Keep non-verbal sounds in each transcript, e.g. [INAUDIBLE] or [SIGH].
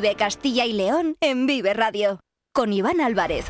Vive Castilla y León en Vive Radio. Con Iván Álvarez.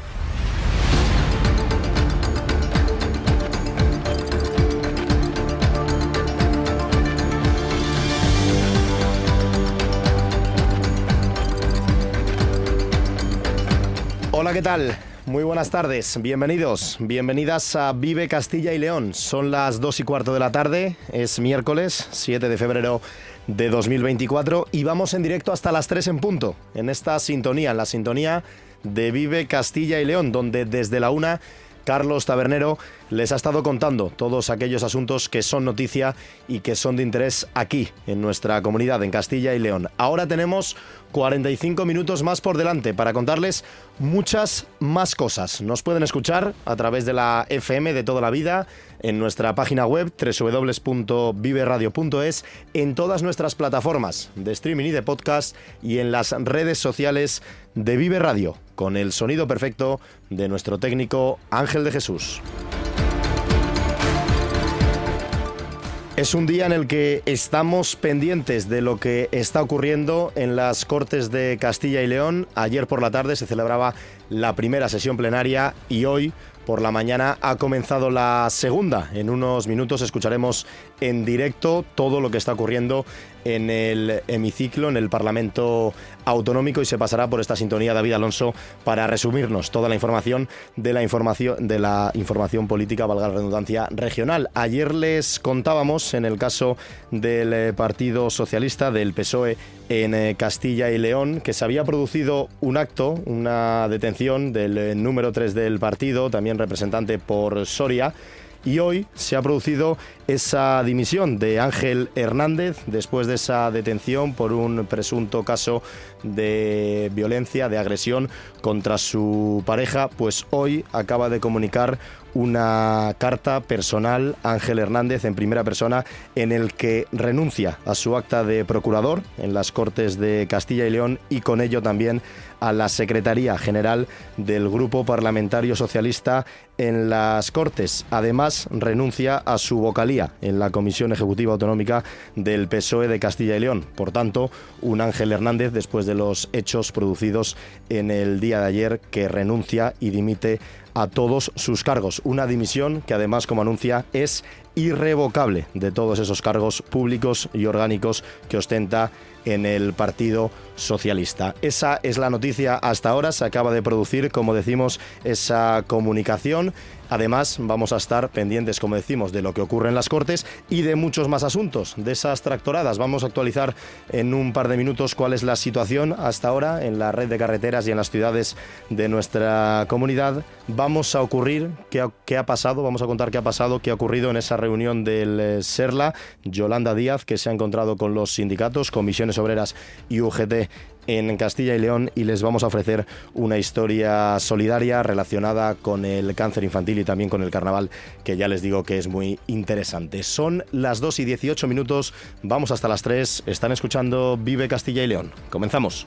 Hola, ¿qué tal? Muy buenas tardes, bienvenidos, bienvenidas a Vive Castilla y León. Son las 2 y cuarto de la tarde, es miércoles 7 de febrero de 2024 y vamos en directo hasta las 3 en punto, en esta sintonía, en la sintonía de Vive Castilla y León, donde desde la una Carlos Tabernero les ha estado contando todos aquellos asuntos que son noticia y que son de interés aquí, en nuestra comunidad, en Castilla y León. Ahora tenemos 45 minutos más por delante para contarles muchas más cosas. Nos pueden escuchar a través de la FM de toda la vida, en nuestra página web www.viveradio.es, en todas nuestras plataformas de streaming y de podcast y en las redes sociales de Vive Radio, con el sonido perfecto de nuestro técnico Ángel de Jesús. Es un día en el que estamos pendientes de lo que está ocurriendo en las Cortes de Castilla y León. Ayer por la tarde se celebraba la primera sesión plenaria y hoy por la mañana ha comenzado la segunda. En unos minutos escucharemos en directo todo lo que está ocurriendo en el hemiciclo, en el Parlamento Autonómico y se pasará por esta sintonía David Alonso para resumirnos toda la información de la información de la información política, valga la redundancia, regional. Ayer les contábamos en el caso del eh, Partido Socialista del PSOE en eh, Castilla y León que se había producido un acto, una detención del eh, número 3 del partido, también representante por Soria y hoy se ha producido esa dimisión de Ángel Hernández después de esa detención por un presunto caso de violencia, de agresión contra su pareja, pues hoy acaba de comunicar una carta personal Ángel Hernández en primera persona en el que renuncia a su acta de procurador en las Cortes de Castilla y León y con ello también a la Secretaría General del Grupo Parlamentario Socialista en las Cortes. Además, renuncia a su vocalía en la Comisión Ejecutiva Autonómica del PSOE de Castilla y León. Por tanto, un Ángel Hernández, después de los hechos producidos en el día de ayer, que renuncia y dimite a todos sus cargos. Una dimisión que además, como anuncia, es irrevocable de todos esos cargos públicos y orgánicos que ostenta en el Partido Socialista. Esa es la noticia hasta ahora. Se acaba de producir, como decimos, esa comunicación Además, vamos a estar pendientes, como decimos, de lo que ocurre en las Cortes y de muchos más asuntos, de esas tractoradas. Vamos a actualizar en un par de minutos cuál es la situación hasta ahora en la red de carreteras y en las ciudades de nuestra comunidad. Vamos a ocurrir qué ha, qué ha pasado, vamos a contar qué ha pasado, qué ha ocurrido en esa reunión del eh, SERLA. Yolanda Díaz, que se ha encontrado con los sindicatos, comisiones obreras y UGT en Castilla y León y les vamos a ofrecer una historia solidaria relacionada con el cáncer infantil y también con el carnaval, que ya les digo que es muy interesante. Son las 2 y 18 minutos, vamos hasta las 3, están escuchando Vive Castilla y León. Comenzamos.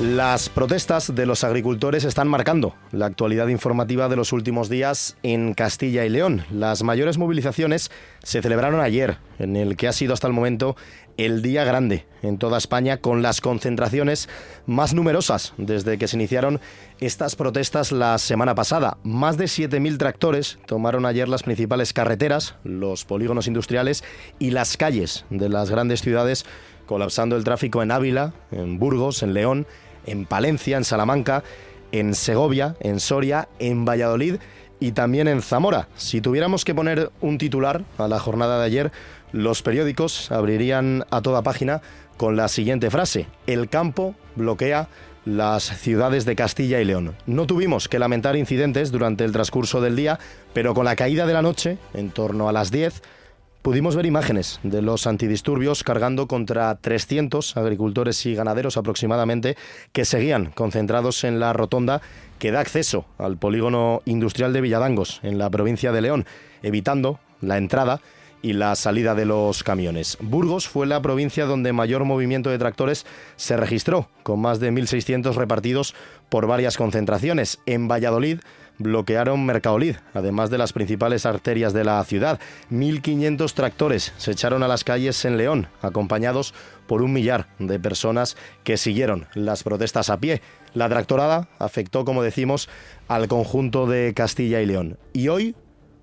Las protestas de los agricultores están marcando la actualidad informativa de los últimos días en Castilla y León. Las mayores movilizaciones se celebraron ayer, en el que ha sido hasta el momento el día grande en toda España, con las concentraciones más numerosas desde que se iniciaron estas protestas la semana pasada. Más de 7.000 tractores tomaron ayer las principales carreteras, los polígonos industriales y las calles de las grandes ciudades, colapsando el tráfico en Ávila, en Burgos, en León, en Palencia, en Salamanca, en Segovia, en Soria, en Valladolid y también en Zamora. Si tuviéramos que poner un titular a la jornada de ayer, los periódicos abrirían a toda página con la siguiente frase, el campo bloquea las ciudades de Castilla y León. No tuvimos que lamentar incidentes durante el transcurso del día, pero con la caída de la noche, en torno a las 10, pudimos ver imágenes de los antidisturbios cargando contra 300 agricultores y ganaderos aproximadamente que seguían concentrados en la rotonda que da acceso al polígono industrial de Villadangos, en la provincia de León, evitando la entrada y la salida de los camiones. Burgos fue la provincia donde mayor movimiento de tractores se registró, con más de 1.600 repartidos por varias concentraciones. En Valladolid bloquearon Mercaolid, además de las principales arterias de la ciudad. 1.500 tractores se echaron a las calles en León, acompañados por un millar de personas que siguieron las protestas a pie. La tractorada afectó, como decimos, al conjunto de Castilla y León. Y hoy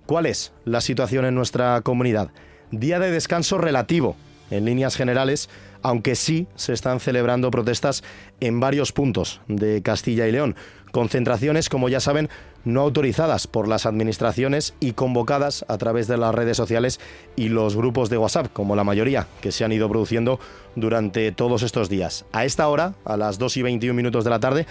¿Cuál es la situación en nuestra comunidad? Día de descanso relativo, en líneas generales, aunque sí se están celebrando protestas en varios puntos de Castilla y León. Concentraciones, como ya saben, no autorizadas por las administraciones y convocadas a través de las redes sociales y los grupos de WhatsApp, como la mayoría, que se han ido produciendo durante todos estos días. A esta hora, a las 2 y 21 minutos de la tarde,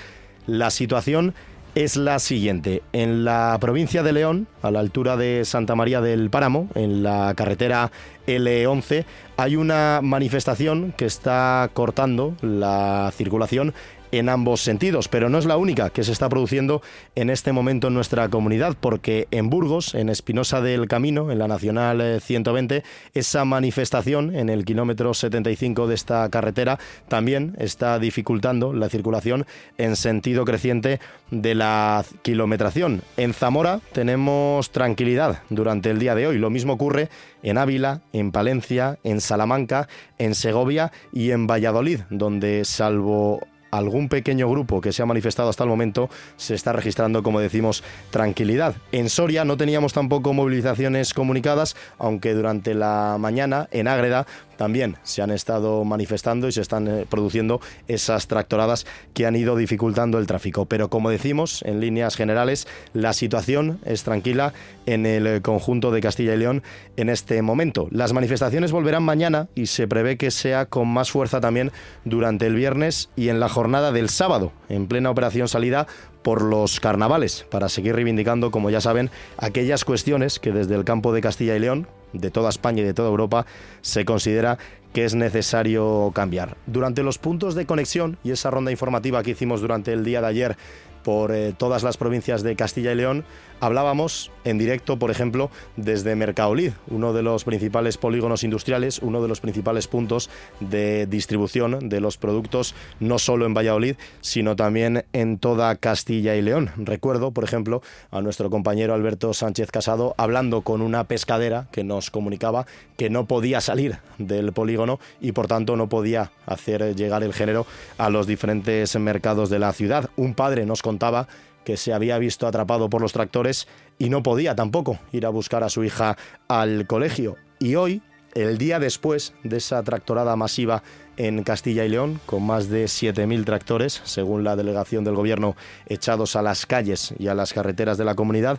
la situación es la siguiente. En la provincia de León, a la altura de Santa María del Páramo, en la carretera L11, hay una manifestación que está cortando la circulación en ambos sentidos, pero no es la única que se está produciendo en este momento en nuestra comunidad, porque en Burgos, en Espinosa del Camino, en la Nacional 120, eh, esa manifestación en el kilómetro 75 de esta carretera también está dificultando la circulación en sentido creciente de la kilometración. En Zamora tenemos tranquilidad durante el día de hoy. Lo mismo ocurre en Ávila, en Palencia, en Salamanca, en Segovia y en Valladolid, donde salvo algún pequeño grupo que se ha manifestado hasta el momento se está registrando, como decimos, tranquilidad. En Soria no teníamos tampoco movilizaciones comunicadas, aunque durante la mañana en Ágreda también se han estado manifestando y se están eh, produciendo esas tractoradas que han ido dificultando el tráfico. Pero como decimos, en líneas generales, la situación es tranquila en el conjunto de Castilla y León en este momento. Las manifestaciones volverán mañana y se prevé que sea con más fuerza también durante el viernes y en la jornada del sábado, en plena operación salida por los carnavales, para seguir reivindicando, como ya saben, aquellas cuestiones que desde el campo de Castilla y León, de toda España y de toda Europa se considera que es necesario cambiar. Durante los puntos de conexión y esa ronda informativa que hicimos durante el día de ayer por eh, todas las provincias de Castilla y León, hablábamos en directo, por ejemplo, desde Mercaolid, uno de los principales polígonos industriales, uno de los principales puntos de distribución de los productos, no solo en Valladolid, sino también en toda Castilla y León. Recuerdo, por ejemplo, a nuestro compañero Alberto Sánchez Casado hablando con una pescadera que nos comunicaba que no podía salir del polígono y por tanto no podía hacer llegar el género a los diferentes mercados de la ciudad. Un padre nos contaba que se había visto atrapado por los tractores y no podía tampoco ir a buscar a su hija al colegio. Y hoy, el día después de esa tractorada masiva en Castilla y León, con más de 7.000 tractores, según la delegación del gobierno, echados a las calles y a las carreteras de la comunidad,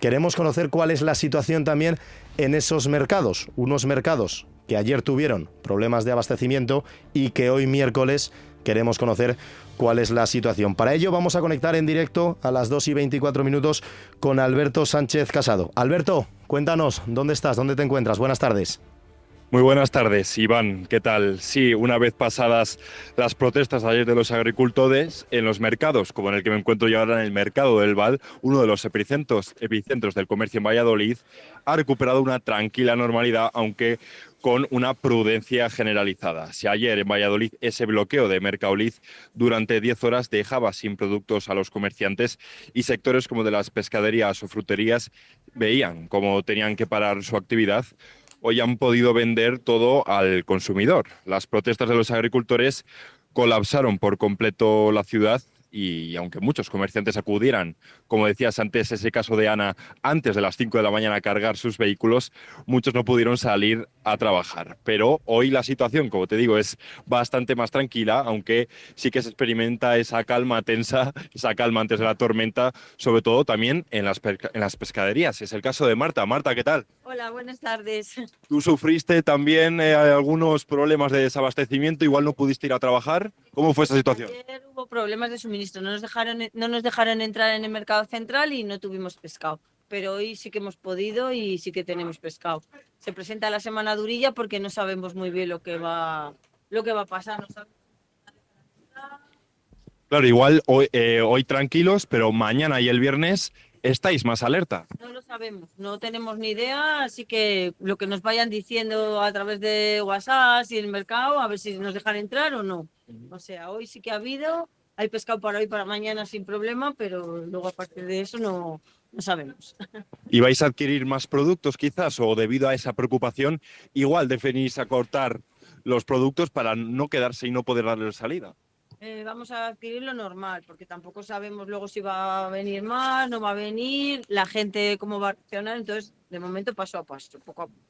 queremos conocer cuál es la situación también en esos mercados, unos mercados que ayer tuvieron problemas de abastecimiento y que hoy miércoles queremos conocer cuál es la situación. Para ello vamos a conectar en directo a las 2 y 24 minutos con Alberto Sánchez Casado. Alberto, cuéntanos, ¿dónde estás? ¿Dónde te encuentras? Buenas tardes. Muy buenas tardes, Iván. ¿Qué tal? Sí, una vez pasadas las protestas ayer de los agricultores en los mercados, como en el que me encuentro yo ahora en el mercado del Val, uno de los epicentros, epicentros del comercio en Valladolid, ha recuperado una tranquila normalidad, aunque con una prudencia generalizada. Si ayer en Valladolid ese bloqueo de Mercaolid durante 10 horas dejaba sin productos a los comerciantes y sectores como de las pescaderías o fruterías veían cómo tenían que parar su actividad, hoy han podido vender todo al consumidor. Las protestas de los agricultores colapsaron por completo la ciudad y aunque muchos comerciantes acudieran, como decías antes, ese caso de Ana, antes de las 5 de la mañana a cargar sus vehículos, muchos no pudieron salir a trabajar. Pero hoy la situación, como te digo, es bastante más tranquila, aunque sí que se experimenta esa calma tensa, esa calma antes de la tormenta, sobre todo también en las, en las pescaderías. Es el caso de Marta. Marta, ¿qué tal? Hola, buenas tardes. [LAUGHS] ¿Tú sufriste también eh, algunos problemas de desabastecimiento? Igual no pudiste ir a trabajar. ¿Cómo fue esa situación? Ayer hubo problemas de suministro. No nos dejaron, no nos dejaron entrar en el mercado central y no tuvimos pescado. pero hoy sí que hemos podido y sí que tenemos pescado. Se presenta la semana durilla porque no sabemos muy bien lo que va, lo que va a pasar. No sabemos Claro, igual hoy, eh, hoy tranquilos, pero mañana y el viernes estáis más alerta. No lo sabemos, no tenemos ni idea, así que lo que nos vayan diciendo a través de WhatsApp y el mercado, a ver si nos dejan entrar o no. O sea, hoy sí que ha habido, hay pescado para hoy, para mañana sin problema, pero luego a partir de eso no, no sabemos. ¿Y vais a adquirir más productos quizás o debido a esa preocupación igual definís acortar los productos para no quedarse y no poder darle salida? Eh, vamos a adquirir lo normal, porque tampoco sabemos luego si va a venir más, no va a venir, la gente cómo va a reaccionar, entonces de momento paso a paso, poco a poco.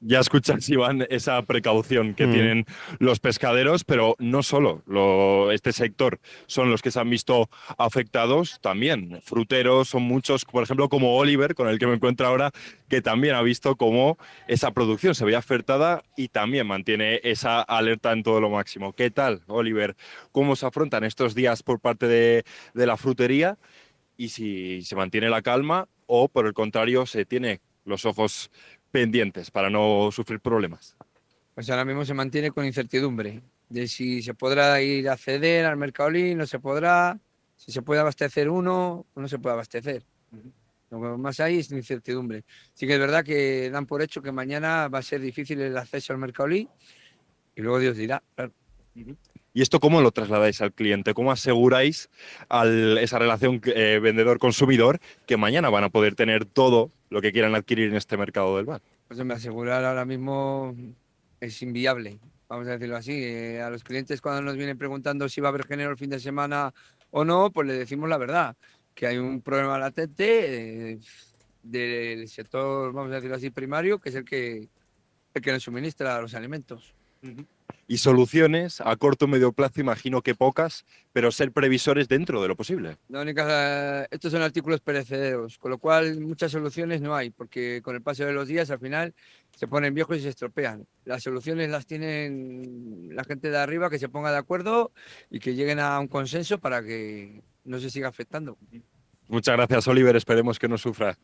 Ya escuchas, Iván, esa precaución que Mm. tienen los pescaderos, pero no solo lo- este sector son los que se han visto afectados, también fruteros, son muchos, por ejemplo, como Oliver, con el que me encuentro ahora, que también ha visto cómo esa producción se veía afectada y también mantiene esa alerta en todo lo máximo. ¿Qué tal, Oliver? ¿Cómo se afrontan estos días por parte de, de la frutería? Y si se mantiene la calma o, por el contrario, se tiene los ojos pendientes para no sufrir problemas. Pues ahora mismo se mantiene con incertidumbre de si se podrá ir a acceder al Mercadolí, no se podrá, si se puede abastecer uno o no se puede abastecer. Lo que más hay es incertidumbre. Sí que es verdad que dan por hecho que mañana va a ser difícil el acceso al Mercadolí y luego Dios dirá. claro. ¿Y esto cómo lo trasladáis al cliente? ¿Cómo aseguráis al- esa relación eh, vendedor-consumidor que mañana van a poder tener todo lo que quieran adquirir en este mercado del bar? Pues me asegurar ahora mismo es inviable, vamos a decirlo así. Eh, a los clientes cuando nos vienen preguntando si va a haber género el fin de semana o no, pues les decimos la verdad, que hay un problema latente eh, del sector, vamos a decirlo así, primario, que es el que, el que nos suministra los alimentos. Y soluciones a corto o medio plazo, imagino que pocas, pero ser previsores dentro de lo posible. La única, estos son artículos perecederos, con lo cual muchas soluciones no hay, porque con el paso de los días al final se ponen viejos y se estropean. Las soluciones las tienen la gente de arriba que se ponga de acuerdo y que lleguen a un consenso para que no se siga afectando. Muchas gracias, Oliver. Esperemos que no sufra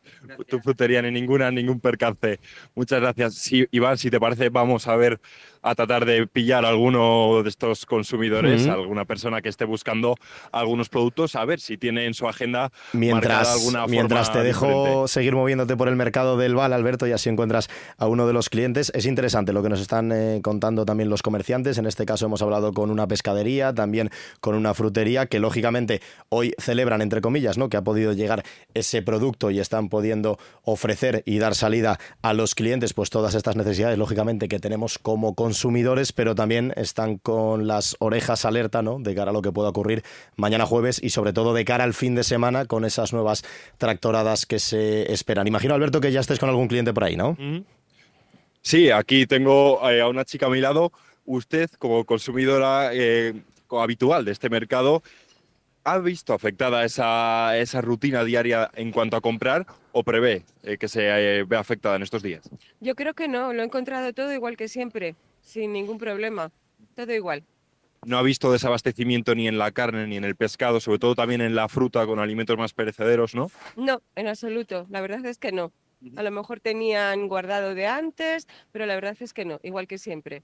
tu frutería ni ninguna, ningún percance. Muchas gracias. Sí, Iván, si te parece, vamos a ver, a tratar de pillar a alguno de estos consumidores, Ujú. alguna persona que esté buscando algunos productos, a ver si tiene en su agenda Mientras, alguna mientras te dejo diferente. seguir moviéndote por el mercado del Val, Alberto, y así encuentras a uno de los clientes. Es interesante lo que nos están eh, contando también los comerciantes. En este caso hemos hablado con una pescadería, también con una frutería, que lógicamente hoy celebran, entre comillas, ¿no? que ha podido llegar ese producto y están pudiendo ofrecer y dar salida a los clientes pues todas estas necesidades, lógicamente, que tenemos como consumidores, pero también están con las orejas alerta ¿no? de cara a lo que pueda ocurrir mañana jueves y sobre todo de cara al fin de semana con esas nuevas tractoradas que se esperan. Imagino, Alberto, que ya estés con algún cliente por ahí, ¿no? Sí, aquí tengo eh, a una chica a mi lado. Usted, como consumidora eh, habitual de este mercado, ¿ha visto afectada esa, esa rutina diaria en cuanto a comprar o prevé eh, que se eh, vea afectada en estos días? Yo creo que no, lo he encontrado todo igual que siempre, sin ningún problema, todo igual. No ha visto desabastecimiento ni en la carne ni en el pescado, sobre todo también en la fruta con alimentos más perecederos, ¿no? No, en absoluto, la verdad es que no. A lo mejor tenían guardado de antes, pero la verdad es que no, igual que siempre.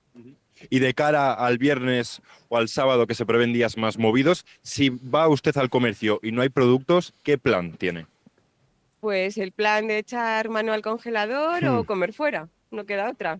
Y de cara al viernes o al sábado, que se prevén días más movidos, si va usted al comercio y no hay productos, ¿qué plan tiene? Pues el plan de echar mano al congelador o Hmm. comer fuera, no queda otra.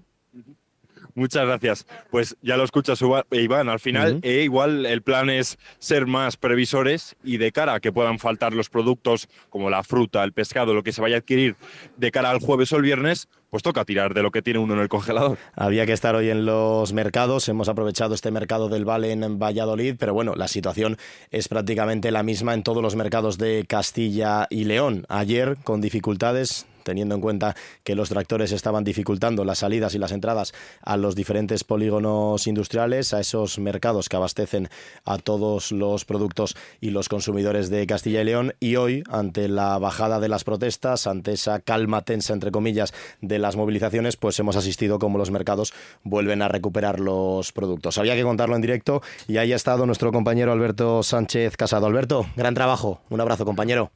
Muchas gracias. Pues ya lo escuchas, Uba- Iván. Al final, eh, igual el plan es ser más previsores y de cara a que puedan faltar los productos como la fruta, el pescado, lo que se vaya a adquirir de cara al jueves o el viernes, pues toca tirar de lo que tiene uno en el congelador. Había que estar hoy en los mercados, hemos aprovechado este mercado del Vale en Valladolid, pero bueno, la situación es prácticamente la misma en todos los mercados de Castilla y León. Ayer, con dificultades, teniendo en cuenta que los tractores estaban dificultando las salidas y las entradas a los diferentes polígonos industriales, a esos mercados que abastecen a todos los productos y los consumidores de Castilla y León. Y hoy, ante la bajada de las protestas, ante esa calma tensa, entre comillas, de las movilizaciones, pues hemos asistido como los mercados vuelven a recuperar los productos. Había que contarlo en directo y ahí ha estado nuestro compañero Alberto Sánchez Casado. Alberto, gran trabajo. Un abrazo, compañero.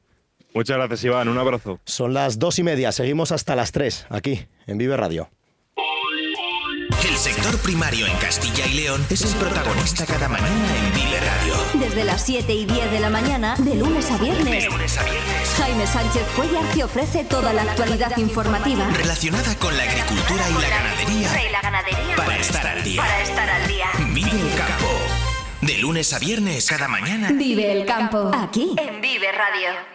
Muchas gracias, Iván. Un abrazo. Son las dos y media. Seguimos hasta las tres aquí en Vive Radio. El sector primario en Castilla y León es el protagonista cada mañana en Vive Radio. Desde las 7 y 10 de la mañana, de lunes a viernes. De lunes a viernes. Jaime Sánchez Cuellar te ofrece toda la actualidad informativa. Relacionada con la agricultura y la ganadería. Y la ganadería. Para estar al día. Para estar al día. Vive el campo. De lunes a viernes cada mañana. Vive el campo. Aquí en Vive Radio.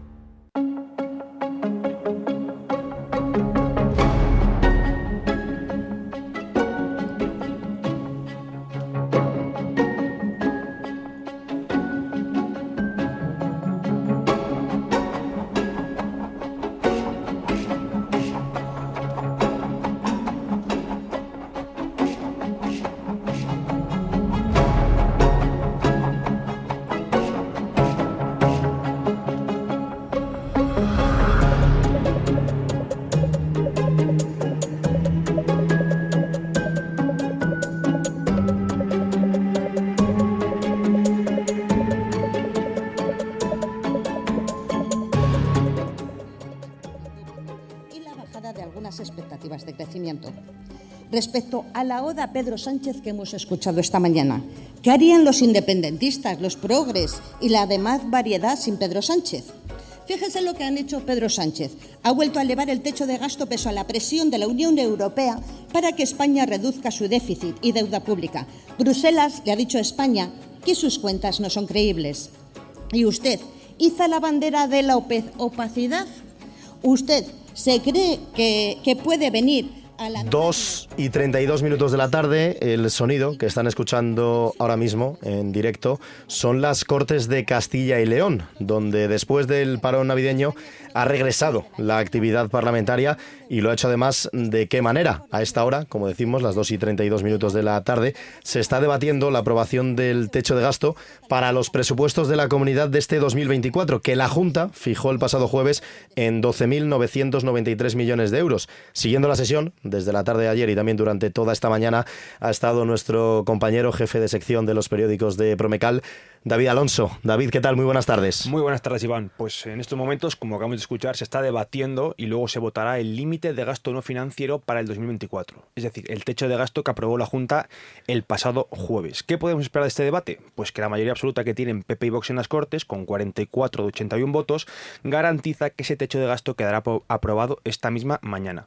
Respecto a la oda Pedro Sánchez que hemos escuchado esta mañana, ¿qué harían los independentistas, los progres y la demás variedad sin Pedro Sánchez? Fíjense lo que han hecho Pedro Sánchez. Ha vuelto a elevar el techo de gasto peso a la presión de la Unión Europea para que España reduzca su déficit y deuda pública. Bruselas le ha dicho a España que sus cuentas no son creíbles. ¿Y usted iza la bandera de la opacidad? ¿Usted se cree que, que puede venir. 2 y 32 minutos de la tarde, el sonido que están escuchando ahora mismo en directo son las Cortes de Castilla y León, donde después del parón navideño ha regresado la actividad parlamentaria y lo ha hecho además de qué manera. A esta hora, como decimos, las 2 y 32 minutos de la tarde, se está debatiendo la aprobación del techo de gasto para los presupuestos de la comunidad de este 2024, que la Junta fijó el pasado jueves en 12.993 millones de euros. Siguiendo la sesión, desde la tarde de ayer y también durante toda esta mañana, ha estado nuestro compañero jefe de sección de los periódicos de Promecal, David Alonso. David, ¿qué tal? Muy buenas tardes. Muy buenas tardes, Iván. Pues en estos momentos, como acabamos de escuchar, se está debatiendo y luego se votará el límite de gasto no financiero para el 2024. Es decir, el techo de gasto que aprobó la Junta el pasado jueves. ¿Qué podemos esperar de este debate? Pues que la mayoría absoluta que tienen PP y Vox en las Cortes, con 44 de 81 votos, garantiza que ese techo de gasto quedará aprobado esta misma mañana.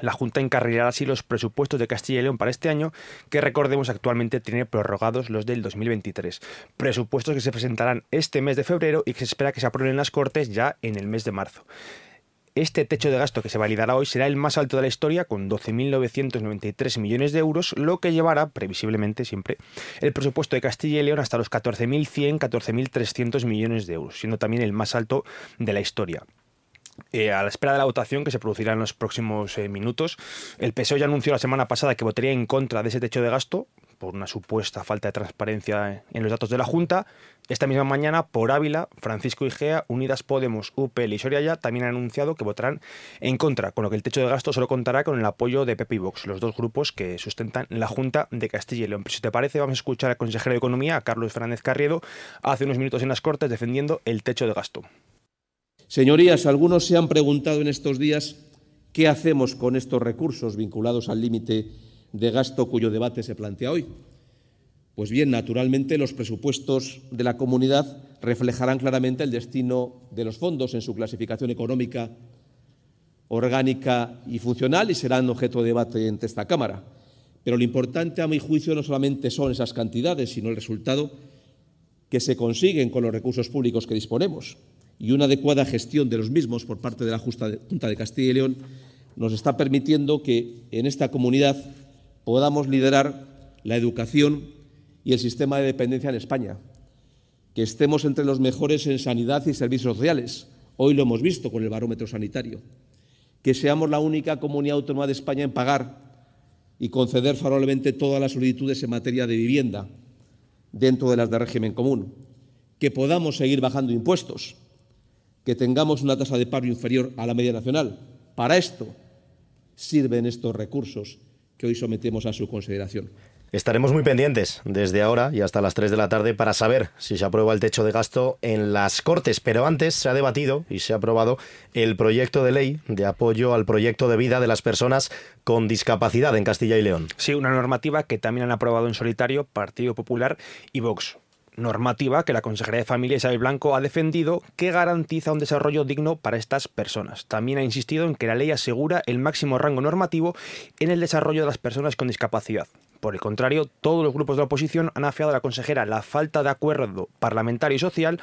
La Junta encarrilará así los presupuestos de Castilla y León para este año, que recordemos actualmente tiene prorrogados los del 2023. Presupuestos que se presentarán este mes de febrero y que se espera que se aprueben en las Cortes ya en el mes de marzo. Este techo de gasto que se validará hoy será el más alto de la historia, con 12.993 millones de euros, lo que llevará, previsiblemente siempre, el presupuesto de Castilla y León hasta los 14.100, 14.300 millones de euros, siendo también el más alto de la historia. Eh, a la espera de la votación que se producirá en los próximos eh, minutos, el PSOE ya anunció la semana pasada que votaría en contra de ese techo de gasto por una supuesta falta de transparencia en los datos de la Junta. Esta misma mañana, por Ávila, Francisco Igea, Unidas Podemos, UPL y Soria también han anunciado que votarán en contra, con lo que el techo de gasto solo contará con el apoyo de PP y Vox, los dos grupos que sustentan la Junta de Castilla y León. Si te parece, vamos a escuchar al consejero de Economía, Carlos Fernández Carriedo, hace unos minutos en las Cortes defendiendo el techo de gasto. Señorías, algunos se han preguntado en estos días qué hacemos con estos recursos vinculados al límite de gasto cuyo debate se plantea hoy. Pues bien, naturalmente los presupuestos de la comunidad reflejarán claramente el destino de los fondos en su clasificación económica, orgánica y funcional y serán objeto de debate ante esta Cámara. Pero lo importante, a mi juicio, no solamente son esas cantidades, sino el resultado que se consiguen con los recursos públicos que disponemos y una adecuada gestión de los mismos por parte de la Junta de Castilla y León nos está permitiendo que en esta comunidad podamos liderar la educación y el sistema de dependencia en España, que estemos entre los mejores en sanidad y servicios sociales. Hoy lo hemos visto con el barómetro sanitario. Que seamos la única comunidad autónoma de España en pagar y conceder favorablemente todas las solicitudes en materia de vivienda dentro de las de régimen común. Que podamos seguir bajando impuestos. Que tengamos una tasa de paro inferior a la media nacional. Para esto sirven estos recursos que hoy sometemos a su consideración. Estaremos muy pendientes desde ahora y hasta las 3 de la tarde para saber si se aprueba el techo de gasto en las Cortes. Pero antes se ha debatido y se ha aprobado el proyecto de ley de apoyo al proyecto de vida de las personas con discapacidad en Castilla y León. Sí, una normativa que también han aprobado en solitario Partido Popular y Vox normativa que la Consejería de Familia Isabel Blanco ha defendido que garantiza un desarrollo digno para estas personas. También ha insistido en que la ley asegura el máximo rango normativo en el desarrollo de las personas con discapacidad. Por el contrario, todos los grupos de la oposición han afiado a la consejera la falta de acuerdo parlamentario y social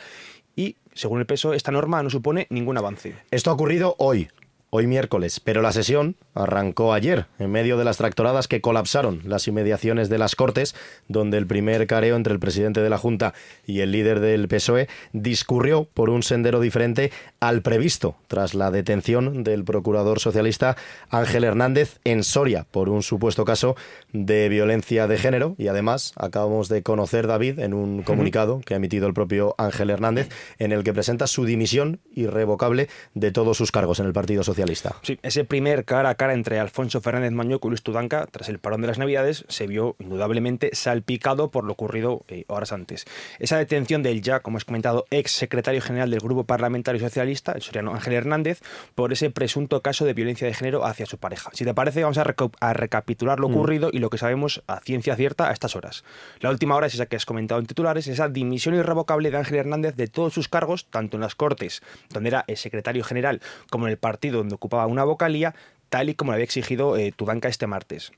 y, según el peso, esta norma no supone ningún avance. Esto ha ocurrido hoy, hoy miércoles, pero la sesión arrancó ayer, en medio de las tractoradas que colapsaron las inmediaciones de las Cortes, donde el primer careo entre el presidente de la Junta y el líder del PSOE discurrió por un sendero diferente al previsto, tras la detención del procurador socialista Ángel Hernández en Soria por un supuesto caso de violencia de género. Y además acabamos de conocer, David, en un comunicado que ha emitido el propio Ángel Hernández, en el que presenta su dimisión irrevocable de todos sus cargos en el Partido Socialista. Sí, ese primer cara a cara entre Alfonso Fernández Mañueco y Luis Tudanca, tras el parón de las Navidades, se vio indudablemente salpicado por lo ocurrido eh, horas antes. Esa detención del ya, como has comentado, ex secretario general del Grupo Parlamentario Socialista, el soriano Ángel Hernández, por ese presunto caso de violencia de género hacia su pareja. Si te parece, vamos a, recapitular lo mm. ocurrido y lo que sabemos a ciencia cierta a estas horas. La última hora es esa que has comentado en titulares, esa dimisión irrevocable de Ángel Hernández de todos sus cargos, tanto en las Cortes, donde era el secretario general, como en el partido donde ocupaba una vocalía, tal y como le había exigido eh, Tudanca este martes.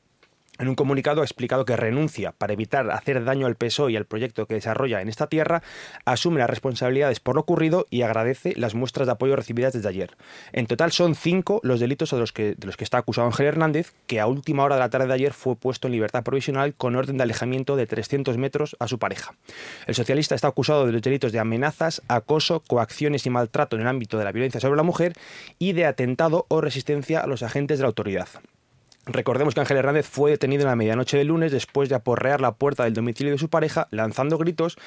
En un comunicado ha explicado que renuncia para evitar hacer daño al PSOE y al proyecto que desarrolla en esta tierra, asume las responsabilidades por lo ocurrido y agradece las muestras de apoyo recibidas desde ayer. En total son cinco los delitos de los que, los que está acusado Ángel Hernández, que a última hora de la tarde de ayer fue puesto en libertad provisional con orden de alejamiento de 300 metros a su pareja. El socialista está acusado de los delitos de amenazas, acoso, coacciones y maltrato en el ámbito de la violencia sobre la mujer y de atentado o resistencia a los agentes de la autoridad. Recordemos que Ángel Hernández fue detenido en la medianoche del lunes después de aporrear la puerta del domicilio de su pareja lanzando gritos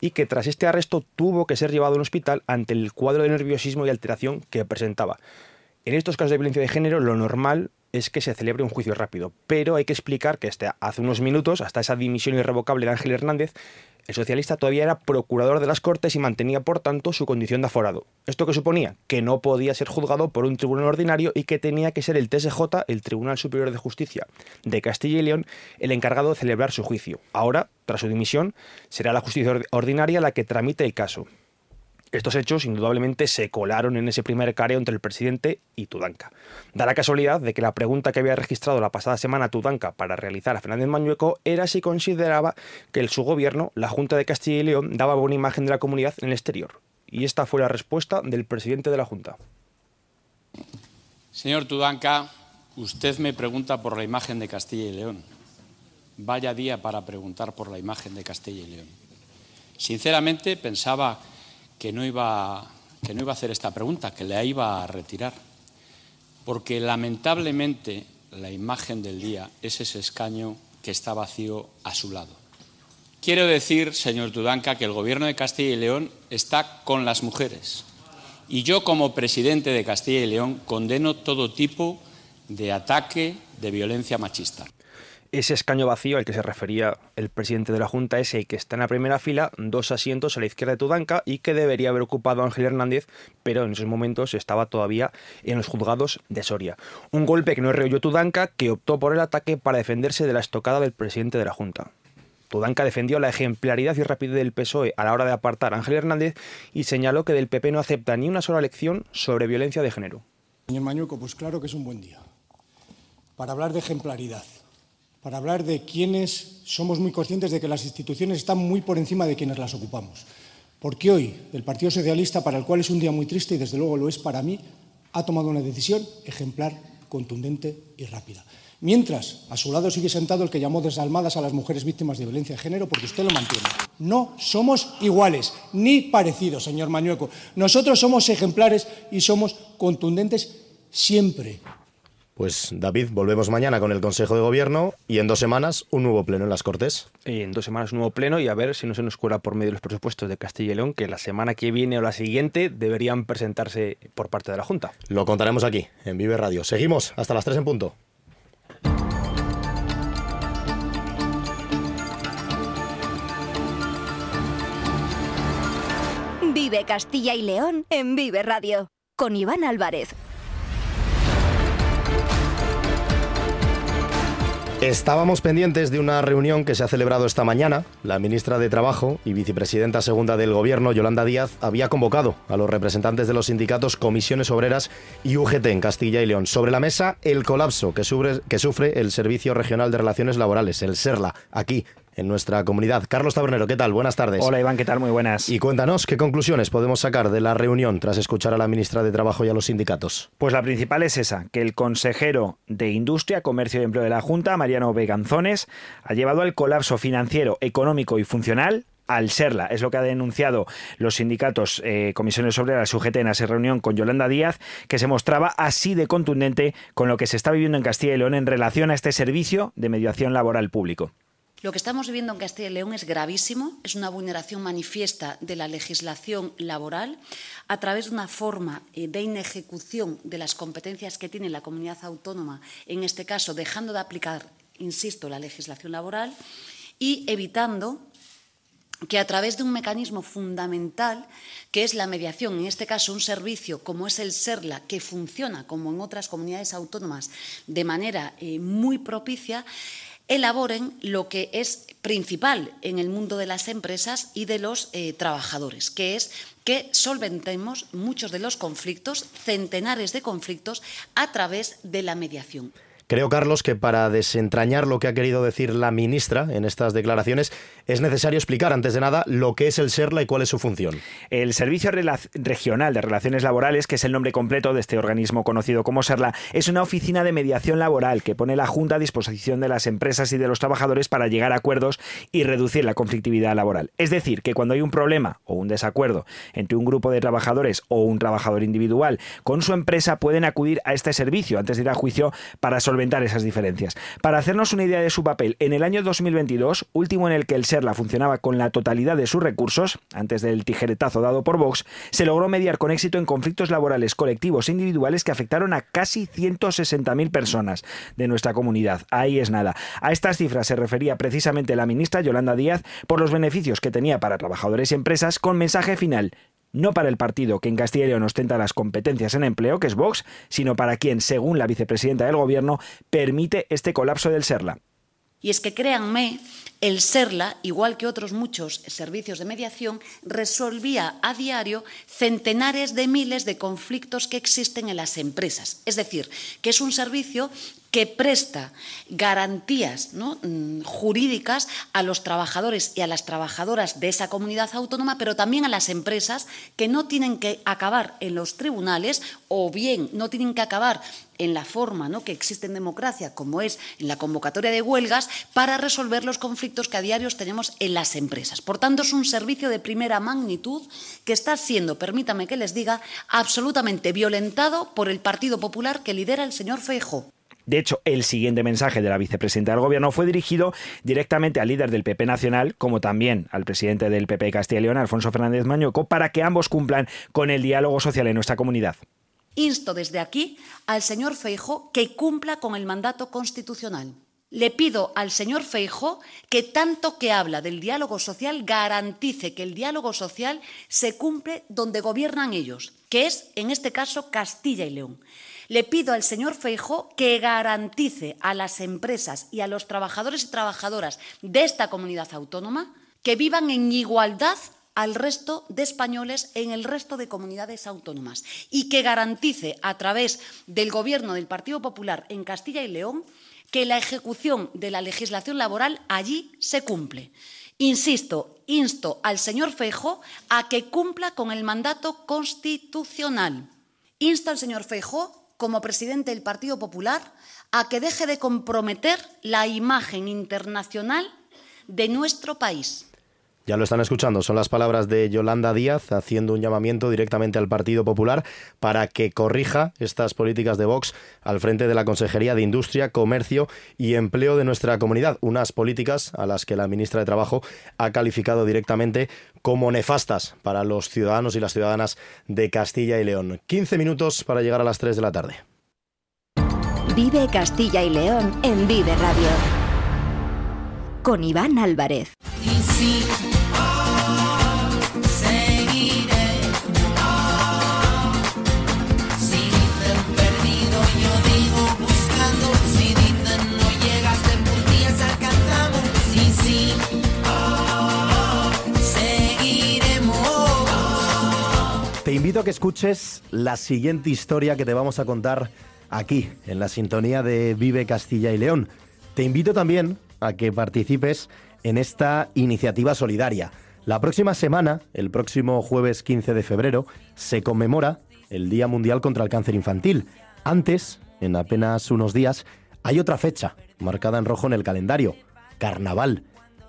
y que tras este arresto tuvo que ser llevado a un hospital ante el cuadro de nerviosismo y alteración que presentaba. En estos casos de violencia de género lo normal es que se celebre un juicio rápido, pero hay que explicar que hasta hace unos minutos, hasta esa dimisión irrevocable de Ángel Hernández, el socialista todavía era procurador de las Cortes y mantenía, por tanto, su condición de aforado. ¿Esto qué suponía? Que no podía ser juzgado por un tribunal ordinario y que tenía que ser el TSJ, el Tribunal Superior de Justicia de Castilla y León, el encargado de celebrar su juicio. Ahora, tras su dimisión, será la justicia ordinaria la que tramite el caso. Estos hechos indudablemente se colaron en ese primer careo entre el presidente y Tudanca. Da la casualidad de que la pregunta que había registrado la pasada semana Tudanca para realizar a Fernández Mañueco era si consideraba que su gobierno, la Junta de Castilla y León, daba buena imagen de la comunidad en el exterior. Y esta fue la respuesta del presidente de la Junta. Señor Tudanca, usted me pregunta por la imagen de Castilla y León. Vaya día para preguntar por la imagen de Castilla y León. Sinceramente pensaba que no iba, que no iba a hacer esta pregunta, que la iba a retirar. Porque lamentablemente la imagen del día es ese escaño que está vacío a su lado. Quiero decir, señor Tudanca, que el Gobierno de Castilla y León está con las mujeres. Y yo, como presidente de Castilla y León, condeno todo tipo de ataque de violencia machista. Ese escaño vacío al que se refería el presidente de la Junta es el que está en la primera fila, dos asientos a la izquierda de Tudanca y que debería haber ocupado Ángel Hernández, pero en esos momentos estaba todavía en los juzgados de Soria. Un golpe que no rehuyó Tudanca, que optó por el ataque para defenderse de la estocada del presidente de la Junta. Tudanca defendió la ejemplaridad y rapidez del PSOE a la hora de apartar a Ángel Hernández y señaló que del PP no acepta ni una sola lección sobre violencia de género. Señor Mañuco, pues claro que es un buen día para hablar de ejemplaridad para hablar de quienes somos muy conscientes de que las instituciones están muy por encima de quienes las ocupamos. Porque hoy el Partido Socialista, para el cual es un día muy triste y desde luego lo es para mí, ha tomado una decisión ejemplar, contundente y rápida. Mientras, a su lado sigue sentado el que llamó desalmadas a las mujeres víctimas de violencia de género, porque usted lo mantiene. No somos iguales, ni parecidos, señor Mañueco. Nosotros somos ejemplares y somos contundentes siempre. Pues David, volvemos mañana con el Consejo de Gobierno y en dos semanas un nuevo pleno en las Cortes. Y en dos semanas un nuevo pleno y a ver si no se nos cuela por medio de los presupuestos de Castilla y León, que la semana que viene o la siguiente deberían presentarse por parte de la Junta. Lo contaremos aquí, en Vive Radio. Seguimos hasta las 3 en punto. Vive Castilla y León en Vive Radio con Iván Álvarez. Estábamos pendientes de una reunión que se ha celebrado esta mañana. La ministra de Trabajo y vicepresidenta segunda del Gobierno, Yolanda Díaz, había convocado a los representantes de los sindicatos Comisiones Obreras y UGT en Castilla y León. Sobre la mesa, el colapso que sufre, el Servicio Regional de Relaciones Laborales, el SERLA, aquí en nuestra comunidad. Carlos Tabernero, ¿qué tal? Buenas tardes. Hola Iván, ¿qué tal? Muy buenas. Y cuéntanos, ¿qué conclusiones podemos sacar de la reunión tras escuchar a la ministra de Trabajo y a los sindicatos? Pues la principal es esa, que el consejero de Industria, Comercio y Empleo de la Junta, Mariano Veganzones, ha llevado al colapso financiero, económico y funcional al serla. Es lo que ha denunciado los sindicatos eh, Comisiones Obreras UGT en esa reunión con Yolanda Díaz, que se mostraba así de contundente con lo que se está viviendo en Castilla y León en relación a este servicio de mediación laboral público. Lo que estamos viviendo en Castilla y León es gravísimo, es una vulneración manifiesta de la legislación laboral a través de una forma eh, de inejecución de las competencias que tiene la comunidad autónoma, en este caso dejando de aplicar, insisto, la legislación laboral y evitando que a través de un mecanismo fundamental, que es la mediación, en este caso un servicio como es el SERLA, que funciona como en otras comunidades autónomas de manera eh, muy propicia, elaboren lo que es principal en el mundo de las empresas y de los eh, trabajadores, que es que solventemos muchos de los conflictos, centenares de conflictos, a través de la mediación. Creo, Carlos, que para desentrañar lo que ha querido decir la ministra en estas declaraciones, es necesario explicar, antes de nada, lo que es el SERLA y cuál es su función. El Servicio Regional de Relaciones Laborales, que es el nombre completo de este organismo conocido como SERLA, es una oficina de mediación laboral que pone la Junta a disposición de las empresas y de los trabajadores para llegar a acuerdos y reducir la conflictividad laboral. Es decir, que cuando hay un problema o un desacuerdo entre un grupo de trabajadores o un trabajador individual con su empresa, pueden acudir a este servicio antes de ir a juicio para solventar Para hacernos una idea de su papel, en el año 2022, último en el que el SERLA funcionaba con la totalidad de sus recursos, antes del tijeretazo dado por Vox, se logró mediar con éxito en conflictos laborales colectivos e individuales que afectaron a casi 160.000 personas de nuestra comunidad. Ahí es nada. A estas cifras se refería precisamente la ministra Yolanda Díaz por los beneficios que tenía para trabajadores y empresas con mensaje final no para el partido que en Castilla y León ostenta las competencias en empleo, que es Vox, sino para quien, según la vicepresidenta del Gobierno, permite este colapso del SERLA. Y es que créanme, el SERLA, igual que otros muchos servicios de mediación, resolvía a diario centenares de miles de conflictos que existen en las empresas. Es decir, que es un servicio que presta garantías mm, jurídicas a los trabajadores y a las trabajadoras de esa comunidad autónoma, pero también a las empresas que no tienen que acabar en los tribunales o bien no tienen que acabar en la forma ¿no? que existe en democracia, como es en la convocatoria de huelgas, para resolver los conflictos que a diario tenemos en las empresas. Por tanto, es un servicio de primera magnitud que está siendo, permítame que les diga, absolutamente violentado por el Partido Popular que lidera el señor Feijóo. De hecho, el siguiente mensaje de la vicepresidenta del Gobierno fue dirigido directamente al líder del PP Nacional, como también al presidente del PP Castilla y León, Alfonso Fernández Mañueco, para que ambos cumplan con el diálogo social en nuestra comunidad. Insto desde aquí al señor Feijo que cumpla con el mandato constitucional. Le pido al señor Feijo que tanto que habla del diálogo social garantice que el diálogo social se cumple donde gobiernan ellos, que es en este caso Castilla y León. Le pido al señor Feijo que garantice a las empresas y a los trabajadores y trabajadoras de esta comunidad autónoma que vivan en igualdad al resto de españoles en el resto de comunidades autónomas y que garantice a través del Gobierno del Partido Popular en Castilla y León que la ejecución de la legislación laboral allí se cumple. Insisto, insto al señor Feijo a que cumpla con el mandato constitucional. Insto al señor Feijo como presidente del Partido Popular a que deje de comprometer la imagen internacional de nuestro país. Ya lo están escuchando, son las palabras de Yolanda Díaz haciendo un llamamiento directamente al Partido Popular para que corrija estas políticas de Vox al frente de la Consejería de Industria, Comercio y Empleo de nuestra comunidad. Unas políticas a las que la ministra de Trabajo ha calificado directamente como nefastas para los ciudadanos y las ciudadanas de Castilla y León. 15 minutos para llegar a las 3 de la tarde. Vive Castilla y León en Vive Radio. Con Iván Álvarez. Invito a que escuches la siguiente historia que te vamos a contar aquí, en la sintonía de Vive Castilla y León. Te invito también a que participes en esta iniciativa solidaria. La próxima semana, el próximo jueves 15 de febrero, se conmemora el Día Mundial contra el Cáncer Infantil. Antes, en apenas unos días, hay otra fecha marcada en rojo en el calendario, Carnaval.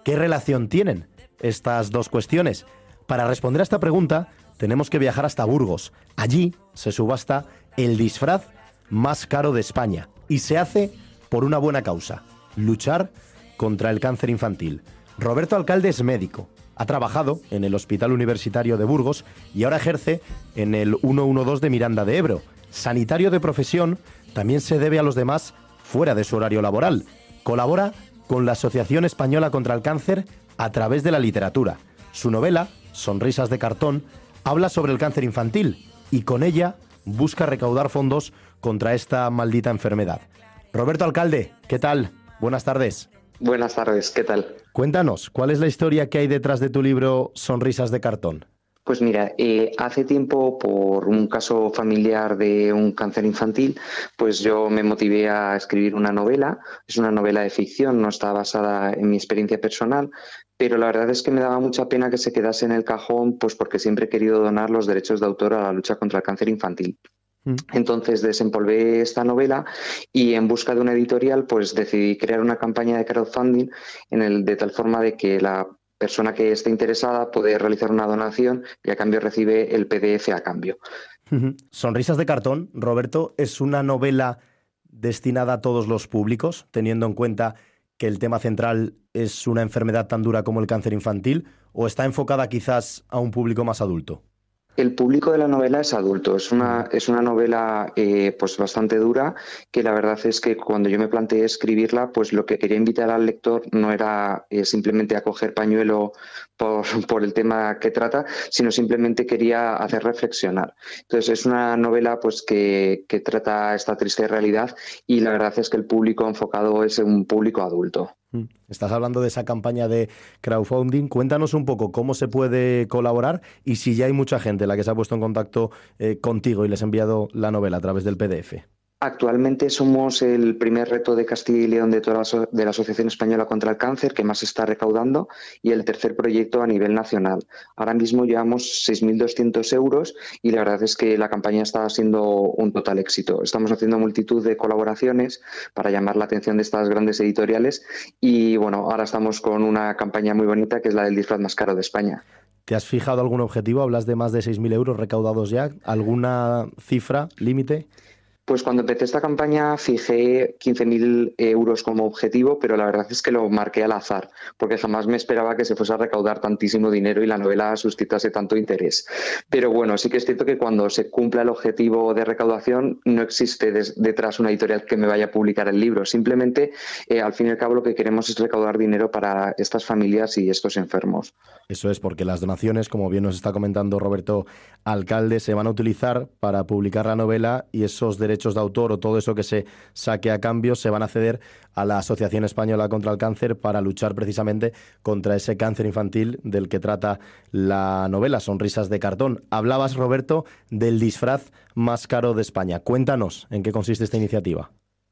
¿Qué relación tienen estas dos cuestiones? Para responder a esta pregunta, tenemos que viajar hasta Burgos. Allí se subasta el disfraz más caro de España y se hace por una buena causa, luchar contra el cáncer infantil. Roberto Alcalde es médico, ha trabajado en el Hospital Universitario de Burgos y ahora ejerce en el 112 de Miranda de Ebro. Sanitario de profesión, también se debe a los demás fuera de su horario laboral. Colabora con la Asociación Española contra el Cáncer a través de la literatura. Su novela, Sonrisas de cartón, habla sobre el cáncer infantil y con ella busca recaudar fondos contra esta maldita enfermedad. Roberto Alcalde, ¿qué tal? Buenas tardes. Buenas tardes, ¿qué tal? Cuéntanos, ¿cuál es la historia que hay detrás de tu libro Sonrisas de cartón? Pues mira, eh, hace tiempo, por un caso familiar de un cáncer infantil, pues yo me motivé a escribir una novela. Es una novela de ficción, no está basada en mi experiencia personal, pero la verdad es que me daba mucha pena que se quedase en el cajón, pues porque siempre he querido donar los derechos de autor a la lucha contra el cáncer infantil. Mm. Entonces desempolvé esta novela y en busca de una editorial pues decidí crear una campaña de crowdfunding en el, de tal forma de que la persona que esté interesada puede realizar una donación y a cambio recibe el PDF a cambio. Sonrisas de cartón, Roberto, es una novela destinada a todos los públicos, teniendo en cuenta que el tema central es una enfermedad tan dura como el cáncer infantil, o está enfocada quizás a un público más adulto? El público de la novela es adulto, es una, es una novela eh, pues bastante dura, que la verdad es que cuando yo me planteé escribirla, pues lo que quería invitar al lector no era eh, simplemente a coger pañuelo por, [LAUGHS] por, el tema que trata, sino simplemente quería hacer reflexionar. Entonces es una novela pues que, que trata esta triste realidad y la verdad es que el público enfocado es un público adulto. Mm. Estás hablando de esa campaña de crowdfunding. Cuéntanos un poco cómo se puede colaborar y si ya hay mucha gente la que se ha puesto en contacto eh, contigo y les ha enviado la novela a través del PDF. Actualmente somos el primer reto de Castilla y León de, toda la, de la Asociación Española contra el Cáncer que más está recaudando y el tercer proyecto a nivel nacional. Ahora mismo llevamos 6.200 euros y la verdad es que la campaña está siendo un total éxito. Estamos haciendo multitud de colaboraciones para llamar la atención de estas grandes editoriales y bueno, ahora estamos con una campaña muy bonita que es la del disfraz más caro de España. ¿Te has fijado algún objetivo? Hablas de más de 6.000 euros recaudados ya. ¿Alguna cifra, límite? Pues cuando empecé esta campaña fijé 15.000 euros como objetivo, pero la verdad es que lo marqué al azar, porque jamás me esperaba que se fuese a recaudar tantísimo dinero y la novela suscitase tanto interés. Pero bueno, sí que es cierto que cuando se cumpla el objetivo de recaudación no existe detrás una editorial que me vaya a publicar el libro. Simplemente, eh, al fin y al cabo, lo que queremos es recaudar dinero para estas familias y estos enfermos. Eso es porque las donaciones, como bien nos está comentando Roberto Alcalde, se van a utilizar para publicar la novela y esos derechos de autor o todo eso que se saque a cambio se van a ceder a la Asociación Española contra el Cáncer para luchar precisamente contra ese cáncer infantil del que trata la novela, Sonrisas de Cartón. Hablabas, Roberto, del disfraz más caro de España. Cuéntanos en qué consiste esta iniciativa.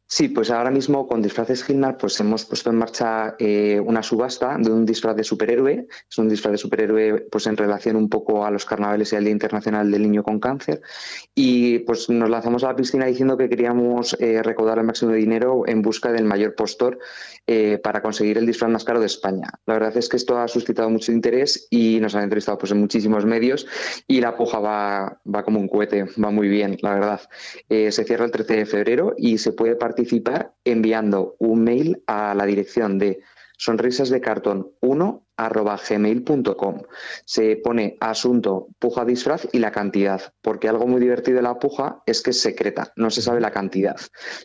Sí, pues ahora mismo con Disfraces Gilmar pues hemos puesto en marcha eh, una subasta de un disfraz de superhéroe. Es un disfraz de superhéroe pues en relación un poco a los carnavales y al Día Internacional del Niño con Cáncer. Y pues nos lanzamos a la piscina diciendo que queríamos eh, recaudar el máximo de dinero en busca del mayor postor eh, para conseguir el disfraz más caro de España. La verdad es que esto ha suscitado mucho interés y nos han entrevistado pues en muchísimos medios y la puja va, va como un cohete, va muy bien, la verdad. se cierra el 13 de febrero y se puede partir participar enviando un mail a la dirección de sonrisasdecartón1 gmail.com. Se pone asunto, puja disfraz y la cantidad, porque algo muy divertido de la puja es que es secreta, no se sabe la cantidad.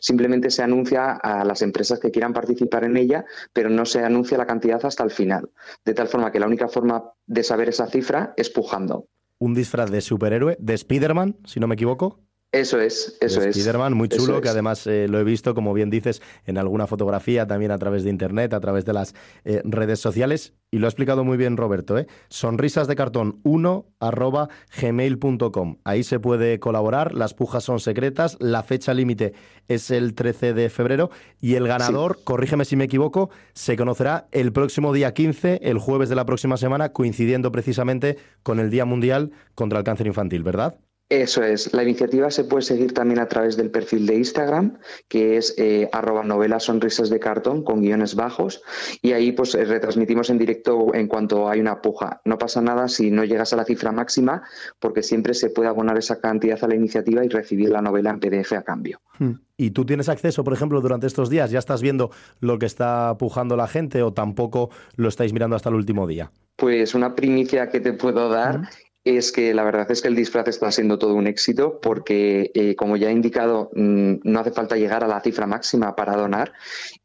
Simplemente se anuncia a las empresas que quieran participar en ella, pero no se anuncia la cantidad hasta el final. De tal forma que la única forma de saber esa cifra es pujando. Un disfraz de superhéroe, de Spider-Man, si no me equivoco. Eso es, eso es. Spiderman, muy chulo, que además eh, lo he visto, como bien dices, en alguna fotografía, también a través de internet, a través de las eh, redes sociales. Y lo ha explicado muy bien Roberto, ¿eh? Sonrisas de cartón 1 arroba gmail.com. Ahí se puede colaborar, las pujas son secretas, la fecha límite es el 13 de febrero y el ganador, corrígeme si me equivoco, se conocerá el próximo día 15, el jueves de la próxima semana, coincidiendo precisamente con el Día Mundial contra el Cáncer Infantil, ¿verdad? Eso es. La iniciativa se puede seguir también a través del perfil de Instagram, que es eh, arroba novela sonrisas de cartón con guiones bajos. Y ahí pues eh, retransmitimos en directo en cuanto hay una puja. No pasa nada si no llegas a la cifra máxima, porque siempre se puede abonar esa cantidad a la iniciativa y recibir la novela en PDF a cambio. Hmm. ¿Y tú tienes acceso, por ejemplo, durante estos días? ¿Ya estás viendo lo que está pujando la gente o tampoco lo estáis mirando hasta el último día? Pues una primicia que te puedo dar es que la verdad es que el disfraz está siendo todo un éxito porque, eh, como ya he indicado, mm, no hace falta llegar a la cifra máxima para donar.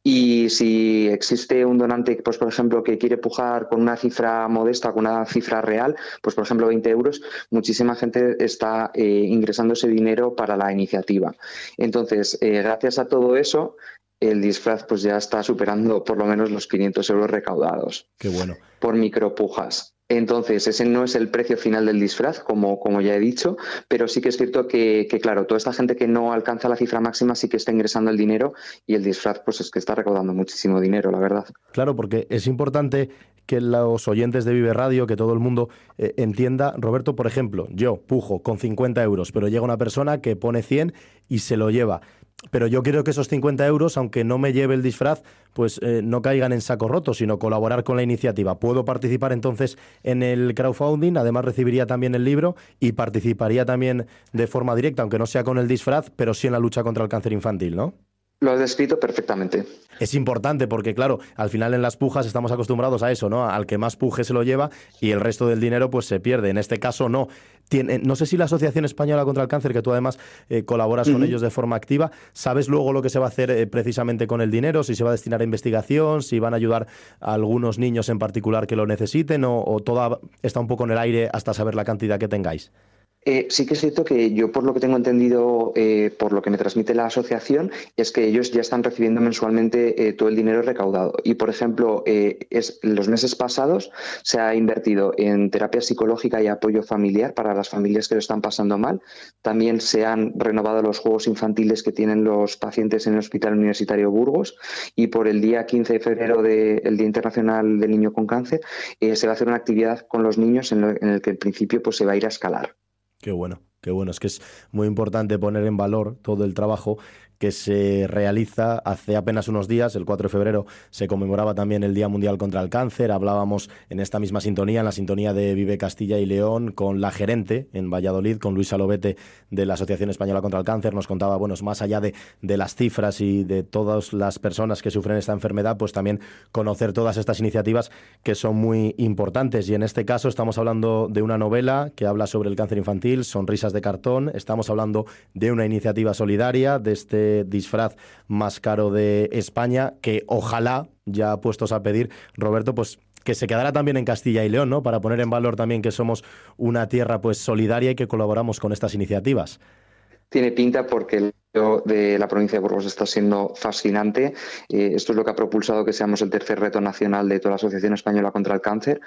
Y si existe un donante, pues por ejemplo, que quiere pujar con una cifra modesta, con una cifra real, pues por ejemplo 20 euros, muchísima gente está eh, ingresando ese dinero para la iniciativa. Entonces, eh, gracias a todo eso, el disfraz pues ya está superando por lo menos los 500 euros recaudados Qué bueno. por micropujas. Entonces, ese no es el precio final del disfraz, como, como ya he dicho, pero sí que es cierto que, claro, toda esta gente que no alcanza la cifra máxima sí que está ingresando el dinero y el disfraz, pues es que está recaudando muchísimo dinero, la verdad. Claro, porque es importante que los oyentes de Vive Radio, que todo el mundo eh, entienda. Roberto, por ejemplo, yo pujo con 50 euros, pero llega una persona que pone 100 y se lo lleva. Pero yo quiero que esos 50 euros, aunque no me lleve el disfraz, pues eh, no caigan en saco roto, sino colaborar con la iniciativa. Puedo participar entonces en el crowdfunding, además recibiría también el libro y participaría también de forma directa, aunque no sea con el disfraz, pero sí en la lucha contra el cáncer infantil, ¿no? Lo has descrito perfectamente. Es importante porque, claro, al final en las pujas estamos acostumbrados a eso, ¿no? Al que más puje se lo lleva y el resto del dinero pues se pierde. En este caso no. Tiene, no sé si la Asociación Española contra el Cáncer, que tú además eh, colaboras uh -huh. con ellos de forma activa, ¿sabes luego lo que se va a hacer eh, precisamente con el dinero? Si se va a destinar a investigación, si van a ayudar a algunos niños en particular que lo necesiten o, o toda está un poco en el aire hasta saber la cantidad que tengáis. Eh, sí que es cierto que yo, por lo que tengo entendido, eh, por lo que me transmite la asociación, es que ellos ya están recibiendo mensualmente eh, todo el dinero recaudado. Y, por ejemplo, es, los meses pasados se ha invertido en terapia psicológica y apoyo familiar para las familias que lo están pasando mal. También se han renovado los juegos infantiles que tienen los pacientes en el Hospital Universitario Burgos. Y por el día 15 de febrero, del de, Día Internacional del Niño con Cáncer, se va a hacer una actividad con los niños en, lo, en el que, en principio, pues, se va a ir a escalar. Qué bueno, qué bueno. Es que es muy importante poner en valor todo el trabajo que se realiza hace apenas unos días, el 4 de febrero, se conmemoraba también el Día Mundial contra el Cáncer. Hablábamos en esta misma sintonía, en la sintonía de Vive Castilla y León, con la gerente en Valladolid, con Luisa Lobete de la Asociación Española contra el Cáncer. Nos contaba, bueno, más allá de, de las cifras y de todas las personas que sufren esta enfermedad, pues también conocer todas estas iniciativas que son muy importantes. Y en este caso estamos hablando de una novela que habla sobre el cáncer infantil, Sonrisas de cartón. Estamos hablando de una iniciativa solidaria, de este disfraz más caro de España, que ojalá, ya puestos a pedir, Roberto, pues que se quedará también en Castilla y León, ¿no? Para poner en valor también que somos una tierra pues solidaria y que colaboramos con estas iniciativas. Tiene pinta porque de la provincia de Burgos está siendo fascinante. Eh, esto es lo que ha propulsado que seamos el tercer reto nacional de toda la Asociación Española contra el Cáncer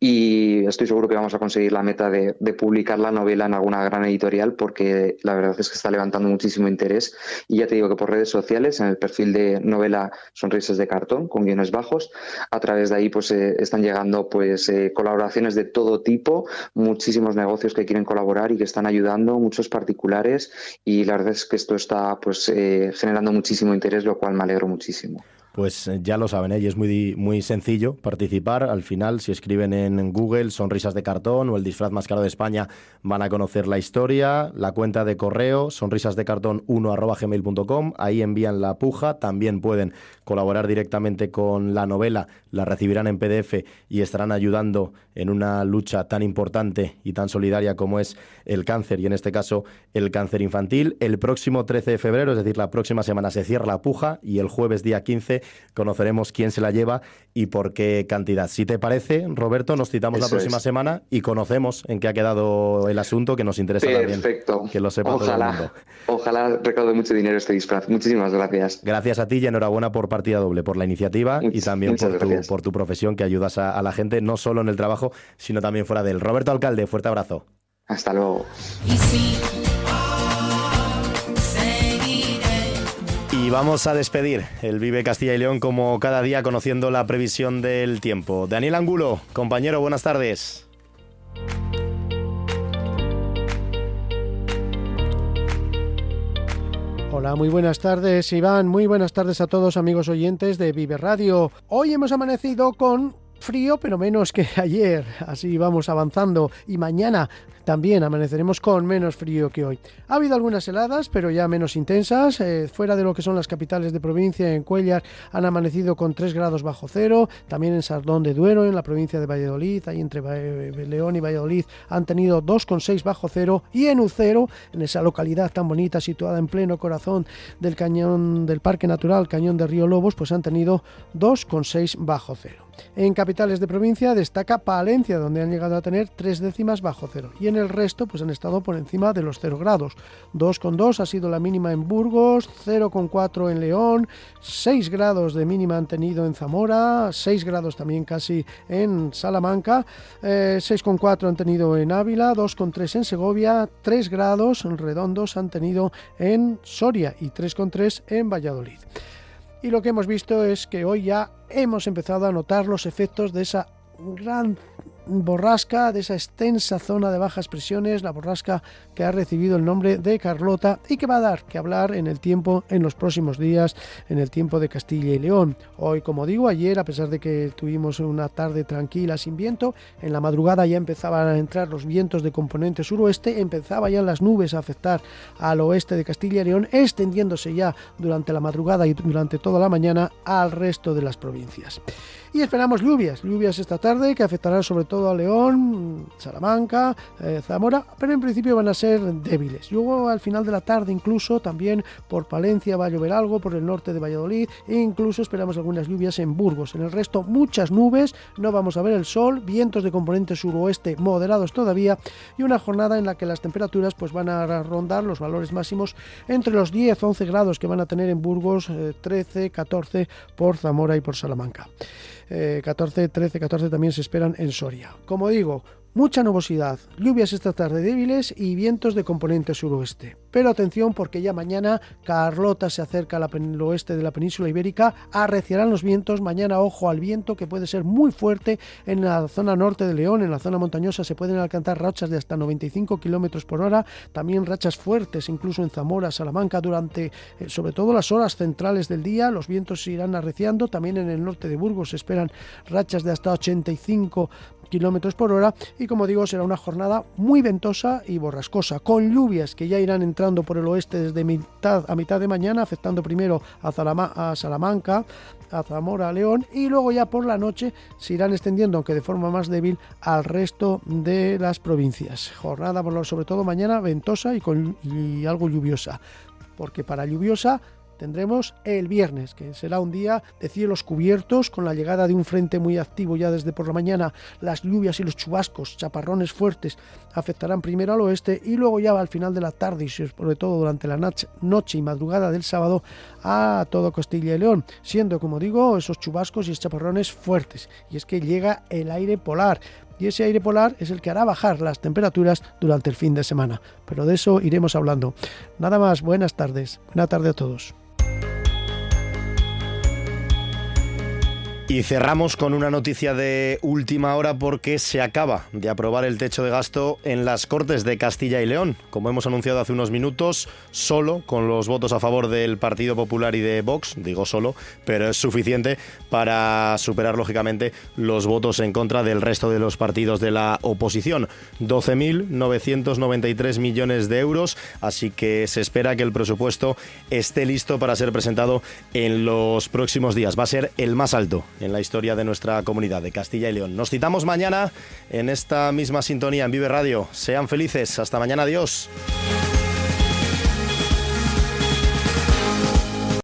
y estoy seguro que vamos a conseguir la meta de, publicar la novela en alguna gran editorial porque la verdad es que está levantando muchísimo interés y ya te digo que por redes sociales, en el perfil de novela Sonrisas de Cartón con guiones bajos, a través de ahí pues eh, están llegando pues eh, colaboraciones de todo tipo, muchísimos negocios que quieren colaborar y que están ayudando, muchos particulares y la verdad es que esto está pues eh, generando muchísimo interés, lo cual me alegro muchísimo. Pues ya lo saben, ¿eh? y es muy, muy sencillo participar. Al final, si escriben en Google Sonrisas de cartón o el disfraz más caro de España, van a conocer la historia, la cuenta de correo sonrisasdecartón1.gmail.com. Ahí envían la puja. También pueden colaborar directamente con la novela, la recibirán en PDF y estarán ayudando en una lucha tan importante y tan solidaria como es el cáncer, y en este caso el cáncer infantil. El próximo 13 de febrero, es decir, la próxima semana, se cierra la puja y el jueves día 15 conoceremos quién se la lleva y por qué cantidad. Si te parece, Roberto, nos citamos la próxima semana y conocemos en qué ha quedado el asunto que nos interesa Perfecto. también. Que lo sepa ojalá, todo el mundo. Ojalá recaude mucho dinero este disfraz. Muchísimas gracias. Gracias a ti y enhorabuena por partida doble, por la iniciativa y también por tu, por tu, profesión que ayudas a, a la gente, no solo en el trabajo, sino también fuera de él. Roberto Alcalde, fuerte abrazo. Hasta luego. Vamos a despedir el Vive Castilla y León como cada día conociendo la previsión del tiempo. Daniel Angulo, compañero, buenas tardes. Hola, muy buenas tardes Iván, muy buenas tardes a todos amigos oyentes de Vive Radio. Hoy hemos amanecido con frío, pero menos que [LAUGHS] ayer. Así vamos avanzando. Y mañana también amaneceremos con menos frío que hoy. Ha habido algunas heladas, pero ya menos intensas. Eh, fuera de lo que son las capitales de provincia, en Cuellar han amanecido con 3 grados bajo cero. También en Sardón de Duero, en la provincia de Valladolid, ahí entre León y Valladolid, han tenido 2,6 bajo cero. Y en Ucero, en esa localidad tan bonita situada en pleno corazón del cañón del Parque Natural Cañón de Río Lobos, pues han tenido 2,6 bajo cero. En capitales de provincia destaca Palencia, donde han llegado a tener tres décimas bajo cero. Y en el resto, pues han estado por encima de los 0 grados. 2,2 ha sido la mínima en Burgos, 0,4 en León, 6 grados de mínima han tenido en Zamora, 6 grados también casi en Salamanca, 6,4 eh, han tenido en Ávila, 2,3 en Segovia, 3 grados redondos han tenido en Soria y 3,3 en Valladolid. Y lo que hemos visto es que hoy ya hemos empezado a notar los efectos de esa gran borrasca de esa extensa zona de bajas presiones, la borrasca que ha recibido el nombre de Carlota y que va a dar que hablar en el tiempo en los próximos días, en el tiempo de Castilla y León. Hoy, como digo, ayer, a pesar de que tuvimos una tarde tranquila sin viento, en la madrugada ya empezaban a entrar los vientos de componente suroeste, empezaba ya las nubes a afectar al oeste de Castilla y León, extendiéndose ya durante la madrugada y durante toda la mañana al resto de las provincias. Y esperamos lluvias, lluvias esta tarde que afectarán sobre todo a León, Salamanca, eh, Zamora, pero en principio van a ser débiles. Luego al final de la tarde incluso también por Palencia va a llover algo, por el norte de Valladolid e incluso esperamos algunas lluvias en Burgos. En el resto muchas nubes, no vamos a ver el sol, vientos de componente suroeste moderados todavía y una jornada en la que las temperaturas pues van a rondar los valores máximos entre los 10-11 grados que van a tener en Burgos, 13-14 eh, por Zamora y por Salamanca. 14, 13, 14 también se esperan en Soria. Como digo, Mucha nubosidad, lluvias esta tarde débiles y vientos de componente suroeste. Pero atención porque ya mañana Carlota se acerca al oeste de la península ibérica, arreciarán los vientos, mañana ojo al viento que puede ser muy fuerte en la zona norte de León, en la zona montañosa. Se pueden alcanzar rachas de hasta 95 kilómetros por hora, también rachas fuertes incluso en Zamora, Salamanca durante eh, sobre todo las horas centrales del día, los vientos se irán arreciando, también en el norte de Burgos se esperan rachas de hasta 85 kilómetros por hora y como digo será una jornada muy ventosa y borrascosa con lluvias que ya irán entrando por el oeste desde mitad a mitad de mañana afectando primero a, Salamanca a Zamora, a León y luego ya por la noche se irán extendiendo aunque de forma más débil al resto de las provincias. Jornada sobre todo mañana ventosa y, con, y algo lluviosa porque para lluviosa tendremos el viernes, que será un día de cielos cubiertos con la llegada de un frente muy activo ya desde por la mañana. Las lluvias y los chubascos, chaparrones fuertes, afectarán primero al oeste y luego ya al final de la tarde y sobre todo durante la noche y madrugada del sábado a todo Castilla y León, siendo como digo esos chubascos y chaparrones fuertes. Y es que llega el aire polar y ese aire polar es el que hará bajar las temperaturas durante el fin de semana. Pero de eso iremos hablando. Nada más, buenas tardes. Buena tarde a todos. Y cerramos con una noticia de última hora porque se acaba de aprobar el techo de gasto en las Cortes de Castilla y León. Como hemos anunciado hace unos minutos, solo con los votos a favor del Partido Popular y de Vox, digo solo, pero es suficiente para superar lógicamente los votos en contra del resto de los partidos de la oposición. 12.993 millones de euros, así que se espera que el presupuesto esté listo para ser presentado en los próximos días. Va a ser el más alto en la historia de nuestra comunidad de Castilla y León. Nos citamos mañana en esta misma sintonía en Vive Radio. Sean felices. Hasta mañana. Adiós.